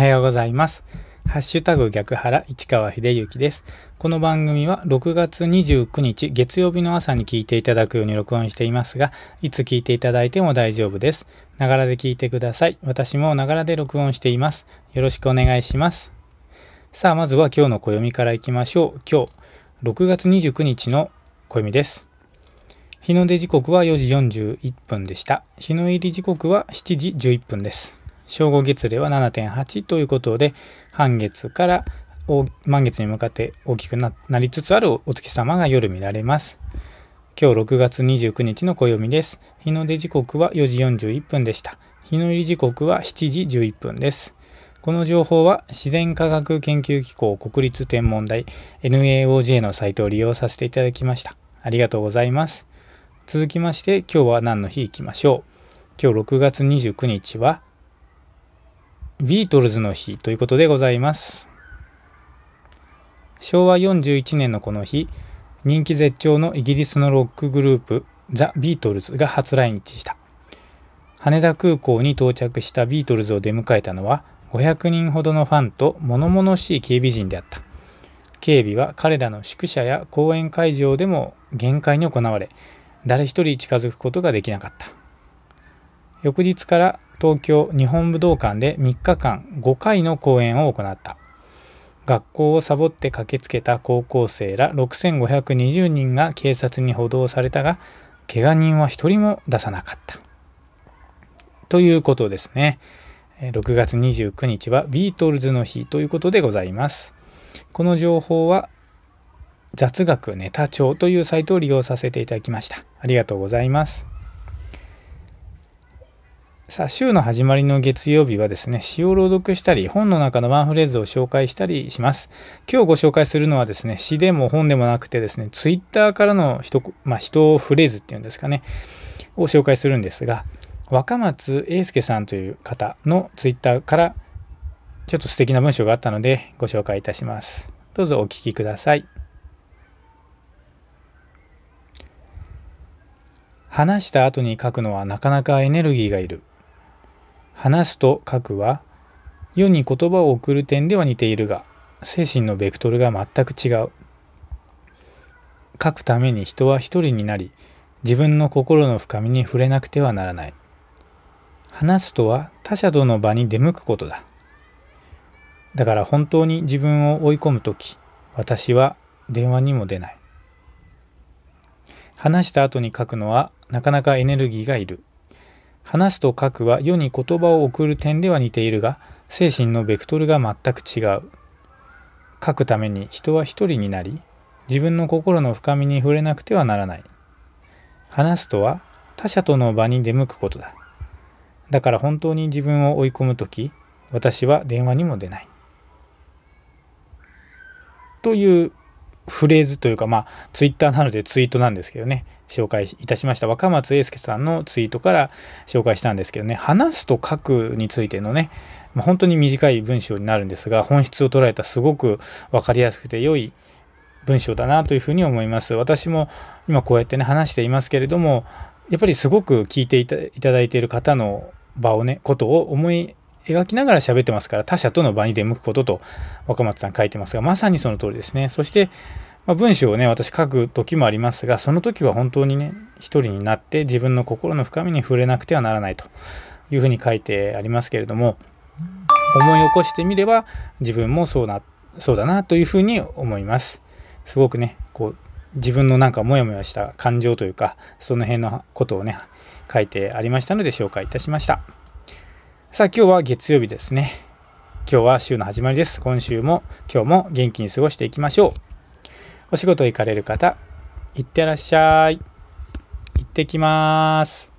はようございます。ハッシュタグ逆原市川秀幸です。この番組は6月29日月曜日の朝に聞いていただくように録音していますが、いつ聞いていただいても大丈夫です。ながらで聞いてください。私もながらで録音しています。よろしくお願いします。さあ、まずは今日の暦からいきましょう。今日、6月29日の暦です。日の出時刻は4時41分でした。日の入り時刻は7時11分です。正午月齢は7.8ということで、半月から満月に向かって大きくなりつつあるお月様が夜見られます。今日6月29日の暦です。日の出時刻は4時41分でした。日の入り時刻は7時11分です。この情報は自然科学研究機構国立天文台 NAOJ のサイトを利用させていただきました。ありがとうございます。続きまして今日は何の日いきましょう。今日6月29日はビートルズの日ということでございます。昭和41年のこの日、人気絶頂のイギリスのロックグループザ・ビートルズが初来日した。羽田空港に到着したビートルズを出迎えたのは500人ほどのファンと物々しい警備陣であった。警備は彼らの宿舎や公演会場でも厳戒に行われ、誰一人近づくことができなかった。翌日から東京日本武道館で3日間5回の公演を行った。学校をサボって駆けつけた高校生ら6520人が警察に補導されたが、怪我人は一人も出さなかった。ということですね。6月29日はビートルズの日ということでございます。この情報は雑学ネタ帳というサイトを利用させていただきました。ありがとうございます。さあ、週の始まりの月曜日はですね、詩を朗読したり、本の中のワンフレーズを紹介したりします。今日ご紹介するのはですね、詩でも本でもなくてですね、ツイッターからの人、まあ、人フレーズっていうんですかね、を紹介するんですが、若松英介さんという方のツイッターからちょっと素敵な文章があったのでご紹介いたします。どうぞお聞きください。話した後に書くのはなかなかエネルギーがいる。話すと書くは世に言葉を送る点では似ているが精神のベクトルが全く違う。書くために人は一人になり自分の心の深みに触れなくてはならない。話すとは他者との場に出向くことだ。だから本当に自分を追い込むとき、私は電話にも出ない。話した後に書くのはなかなかエネルギーがいる。話すと書くは世に言葉を送る点では似ているが、精神のベクトルが全く違う。書くために人は一人になり、自分の心の深みに触れなくてはならない。話すとは他者との場に出向くことだ。だから本当に自分を追い込むとき、私は電話にも出ない。というフレーズというか、まあ、ツイッターなのでツイートなんですけどね、紹介いたしました。若松英介さんのツイートから紹介したんですけどね、話すと書くについてのね、まあ、本当に短い文章になるんですが、本質を捉えたすごく分かりやすくて良い文章だなというふうに思います。私も今こうやってね、話していますけれども、やっぱりすごく聞いていただいている方の場をね、ことを思い描きながら喋ってますから、他者との場に出向くことと若松さん書いてますが、まさにその通りですね。そして、まあ、文章をね、私書く時もありますが、その時は本当にね、一人になって自分の心の深みに触れなくてはならないというふうに書いてありますけれども、思い起こしてみれば自分もそうな、そうだなというふうに思います。すごくね、こう、自分のなんかモヤモヤした感情というか、その辺のことをね、書いてありましたので紹介いたしました。さあ今日は月曜日ですね。今日は週の始まりです。今週も今日も元気に過ごしていきましょう。お仕事行かれる方、いってらっしゃい。行ってきます。